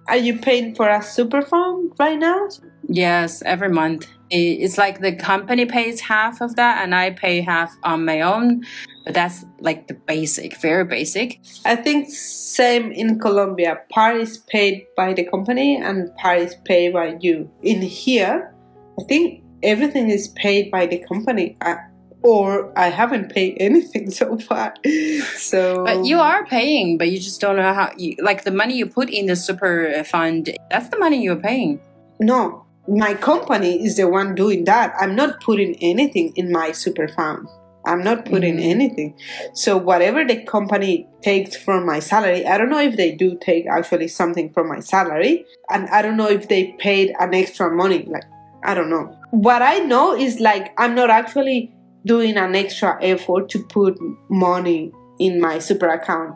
are you paying for a super fund right now Yes, every month. It's like the company pays half of that and I pay half on my own. But that's like the basic, very basic. i think same in colombia part is paid by the company and part is paid by you in here i think everything is paid by the company I, or i haven't paid anything so far so But you are paying, but you just don't know how. You, like the money you put in the super fund, that's the money you're paying. no my company is the one doing that. I'm not putting anything in my super fund. I'm not putting Mhm. anything. So whatever the company takes from my salary i don't know if they do take actually something from my salary and i don't know if they paid an extra money like i don't know. What i know is like i'm not actually doing an extra effort to put money in my super account.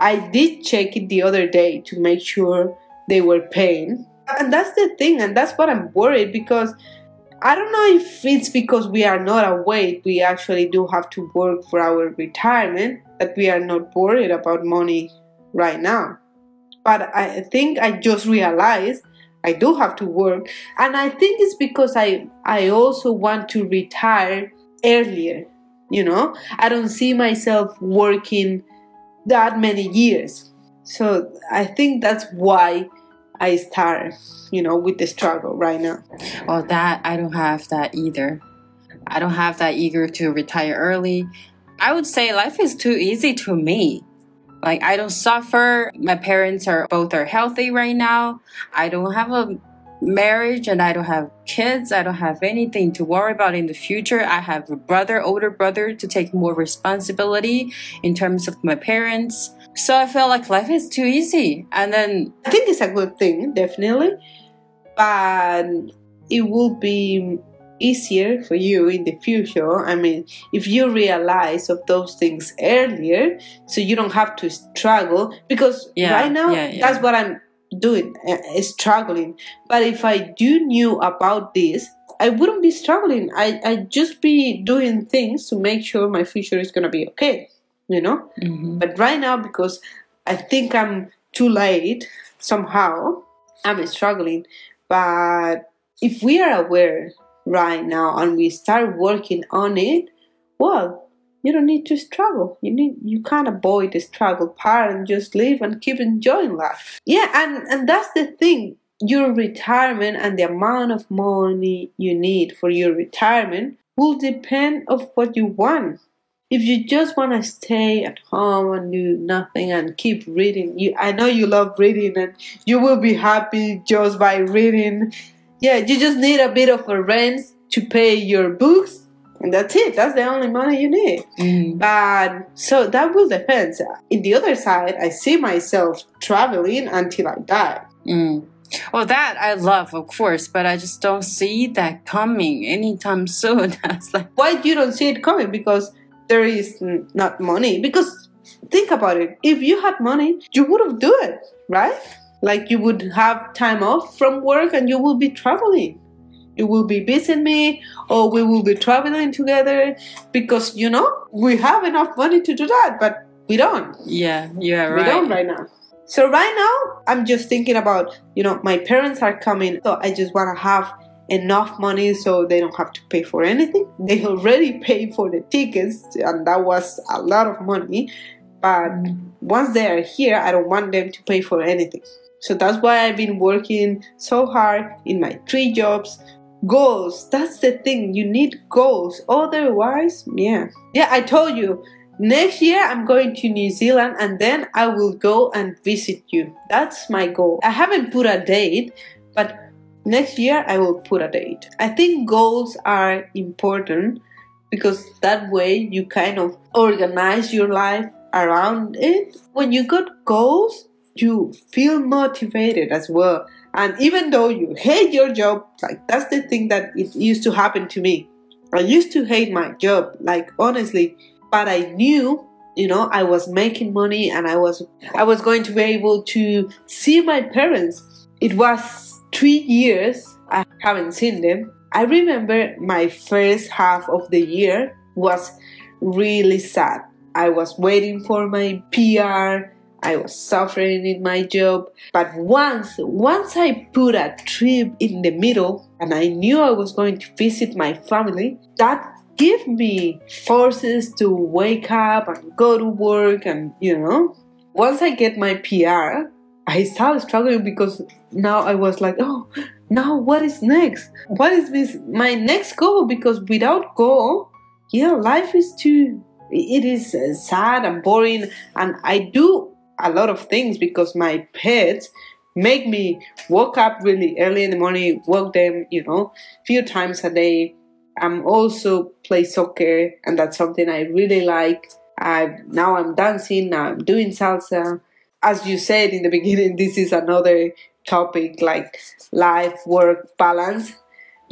I did check it the other day to make sure they were paying and that's the thing and that's what i'm worried because i don't know if it's because we are not awake we actually do have to work for our retirement that we are not worried about money right now. But i think i just realized i do have to work and i think it's because i i also want to retire earlier you know? I don't see myself working that many years. So i think that's why I start, you know, with the struggle right now. Well, that I don't have that either. I don't have that eager to retire early. I would say life is too easy to me. Like I don't suffer. My parents are both are healthy right now. I don't have a marriage and I don't have kids. I don't have anything to worry about in the future. I have a brother, older brother to take more responsibility in terms of my parents. So I feel like life is too easy. And then I think it's a good thing, definitely, but it will be easier for you in the future. I mean, if you realize of those things earlier, so you don't have to struggle. Because Yeah, right now, yeah, yeah. that's what I'm doing, uh, struggling. But if I do knew about this, I wouldn't be struggling. I I just be doing things to make sure my future is gonna be okay. You know. Mhm. But right now, because I think I'm too late somehow, I'm struggling. But if we are aware right now and we start working on it, well, you don't need to struggle. You need you can't avoid the struggle part and just live and keep enjoying life. Yeah, and and that's the thing. Your retirement and the amount of money you need for your retirement will depend of what you want. If you just want to stay at home and do nothing and keep reading, you I know you love reading and you will be happy just by reading. Yeah, you just need a bit of a rent to pay your books and that's it that's the only money you need Mm. but so that will depend in the other side i see myself traveling until i die Mm. Well, that I love, of course, but I just don't see that coming anytime soon. That's like, why you don't see it coming because there is not money. Because think about it. If you had money you would have do it right? Like you would have time off from work and you will be traveling. You will be visiting me or we will be traveling together. Because you know we have enough money to do that but we don't. Yeah, yeah, we right. don't right. now. So right now i'm just thinking about you know my parents are coming so i just want to have enough money so they don't have to pay for anything. They already paid for the tickets and that was a lot of money. But once they are here i don't want them to pay for anything. So that's why i've been working so hard in my three jobs. Goals that's the thing. You need goals. Otherwise yeah. Yeah i told you next year i'm going to new zealand and then i will go and visit you. That's my goal. I haven't put a date but next year i will put a date. I think goals are important because that way you kind of organize your life around it. When you got goals you feel motivated as well. And even though you hate your job like that's the thing that it used to happen to me. I used to hate my job like honestly. But i knew you know i was making money and i was i was going to be able to see my parents. It was three years i haven't seen them. I remember my first half of the year was really sad. I was waiting for my pr I was suffering in my job. But once, once I put a trip in the middle and I knew I was going to visit my family, that gave me forces to wake up and go to work and, you know, once I get my PR, I started struggling because now I was like, oh, now what is next? What is this, my next goal? Because without goal, yeah, life is too, it is uh, sad and boring. And I do a lot of things because my pets make me wake up really early in the morning, walk them, you know, few times a day. I'm also play soccer and that's something I really like. I now I'm dancing, now I'm doing salsa. As you said in the beginning, this is another topic like life work balance.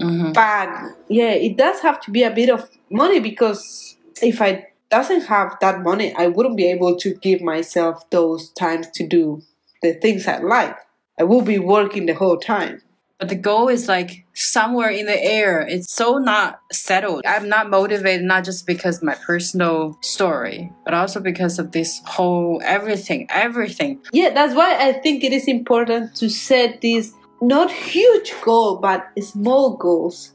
Mhm. But yeah, it does have to be a bit of money because if I doesn't have that money, I wouldn't be able to give myself those times to do the things I like. I will be working the whole time. But the goal is like somewhere in the air. It's so not settled. I'm not motivated not just because my personal story, but also because of this whole everything, everything. Yeah, that's why I think it is important to set these not huge goal but small goals.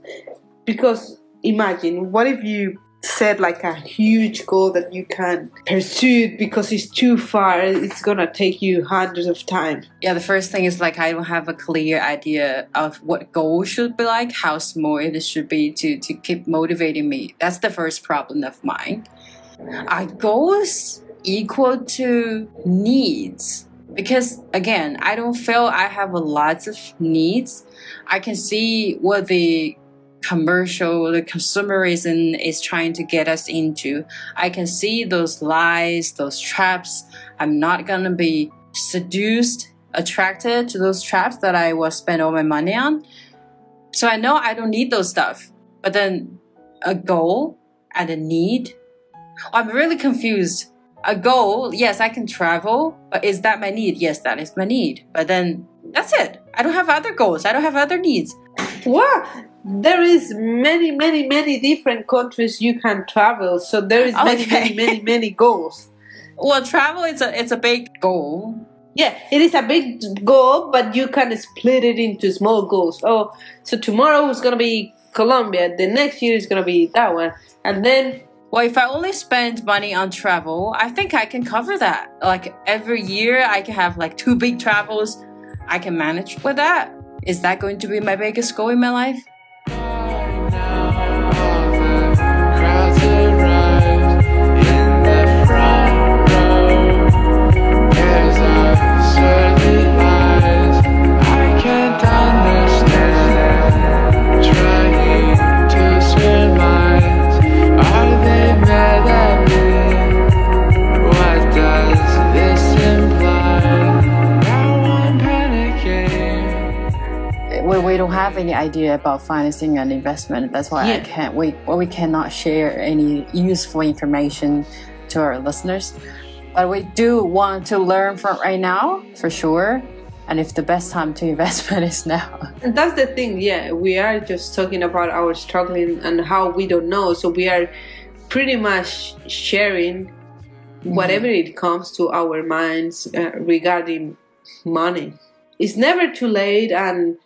Because imagine what if you set like a huge goal that you can pursue because it's too far it's gonna take you hundreds of times Yeah, the first thing is like I don't have a clear idea of what goal should be like, how small it should be to to keep motivating me. That's the first problem of mine. Are goals equal to needs? Because again, I don't feel I have a lot of needs. I can see what the commercial, the consumerism is trying to get us into. I can see those lies, those traps. I'm not gonna be seduced, attracted to those traps that I will spend all my money on. So I know I don't need those stuff. But then a goal and a need. I'm really confused. A goal, yes, I can travel, but is that my need? Yes, that is my need. But then that's it. I don't have other goals. I don't have other needs. What? There is many, many, many different countries you can travel. So there is many, Okay. many, many, many goals. Well, travel is a it's a big goal. Yeah, it is a big goal, but you can split it into small goals. Oh, so tomorrow is gonna be Colombia. The next year is gonna be that one, and then Well, if I only spend money on travel, I think I can cover that. Like every year, I can have like two big travels. I can manage with that. Is that going to be my biggest goal in my life? Don't have any idea about financing and investment. That's why I can't. We well, we cannot share any useful information to our listeners. But we do want to learn from right now for sure. And if the best time to investment is now. And that's the thing, yeah. We are just talking about our struggling and how we don't know. So we are pretty much sharing whatever it comes to our minds uh, regarding money. It's never too late, and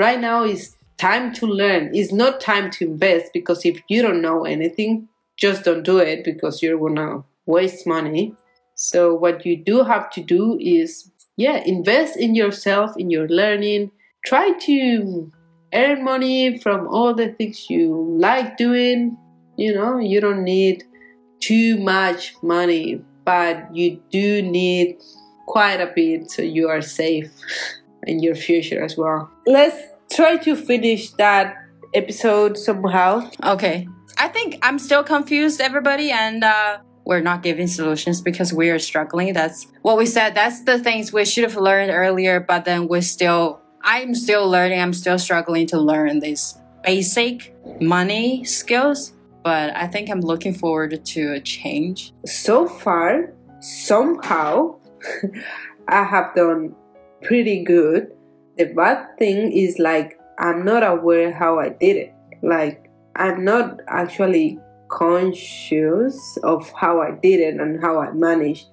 right now is time to learn. It's not time to invest because if you don't know anything, just don't do it because you're gonna waste money. So what you do have to do is yeah, invest in yourself, in your learning. Try to earn money from all the things you like doing. You know, you don't need too much money, but you do need quite a bit so you are safe in your future as well. Let's try to finish that episode somehow. Okay. I think I'm still confused, everybody, and uh, we're not giving solutions because we are struggling. That's what we said. That's the things we should have learned earlier, but then we're still, I'm still learning. I'm still struggling to learn these basic money skills, but I think I'm looking forward to a change. So far, somehow, I have done pretty good. The bad thing is like I'm not aware how I did it. Like I'm not actually conscious of how I did it and how I managed.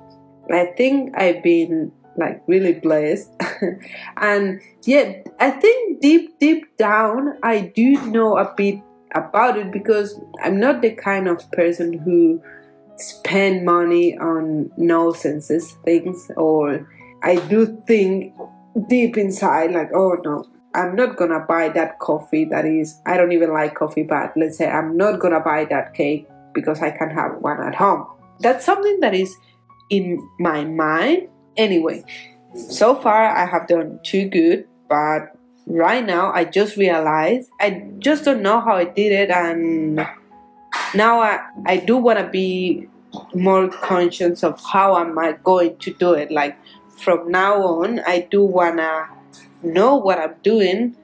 I think I've been like really blessed. and yet I think deep deep down I do know a bit about it because I'm not the kind of person who spend money on nonsense things or I do think deep inside like oh no I'm not gonna buy that coffee that is I don't even like coffee but let's say I'm not gonna buy that cake because I can have one at home that's something that is in my mind anyway so far I have done too good but right now I just realized I just don't know how I did it and now I, I do want to be more conscious of how am I going to do it. Like from now on, I do want to know what I'm doing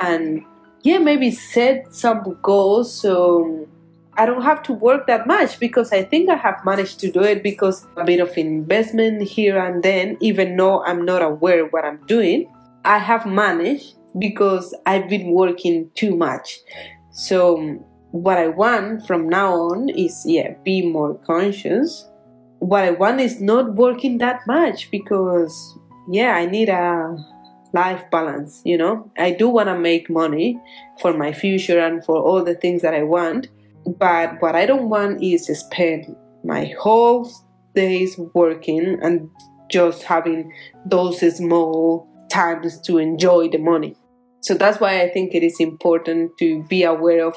and yeah, maybe set some goals so I don't have to work that much because I think I have managed to do it because a bit of investment here and then, even though I'm not aware what I'm doing, I have managed because I've been working too much. So what I want from now on is yeah, be more conscious. What I want is not working that much because yeah, I need a life balance, you know. I do want to make money for my future and for all the things that I want, but what I don't want is to spend my whole days working and just having those small times to enjoy the money. So that's why I think it is important to be aware of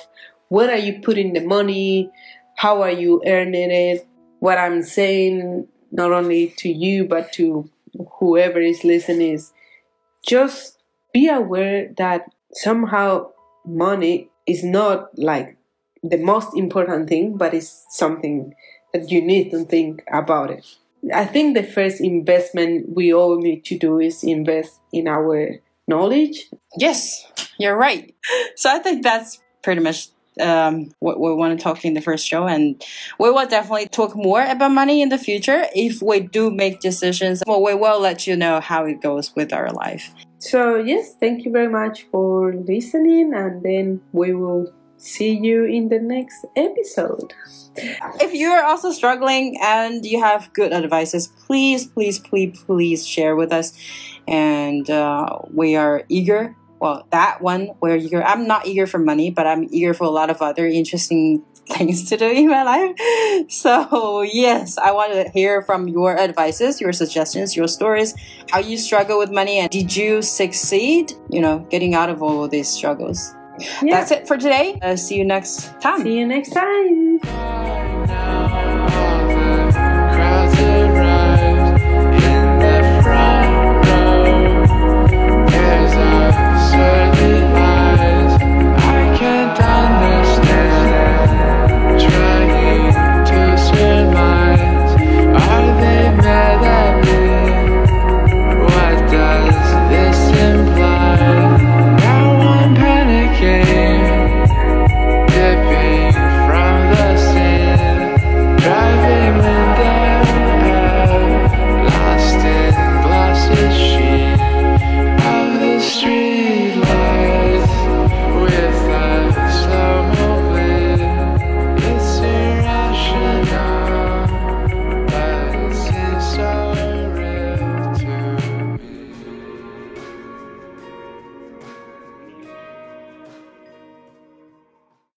where are you putting the money, how are you earning it. What I'm saying, not only to you but to whoever is listening, is just be aware that somehow money is not like the most important thing, but it's something that you need to think about it. I think the first investment we all need to do is invest in our knowledge. Yes, you're right. So I think that's pretty much um, what we want to talk in the first show, and we will definitely talk more about money in the future if we do make decisions. Well, we will let you know how it goes with our life. So, yes, thank you very much for listening, and then we will see you in the next episode. If you are also struggling and you have good advices, please, please, please, please share with us. And uh, we are eager. Well, that one, we're. I'm not eager for money, but I'm eager for a lot of other interesting things to do in my life. So, yes, I want to hear from your advices, your suggestions, your stories, how you struggle with money, and did you succeed, you know, getting out of all of these struggles? Yeah. That's it for today. Uh, see you next time. See you next time. for this.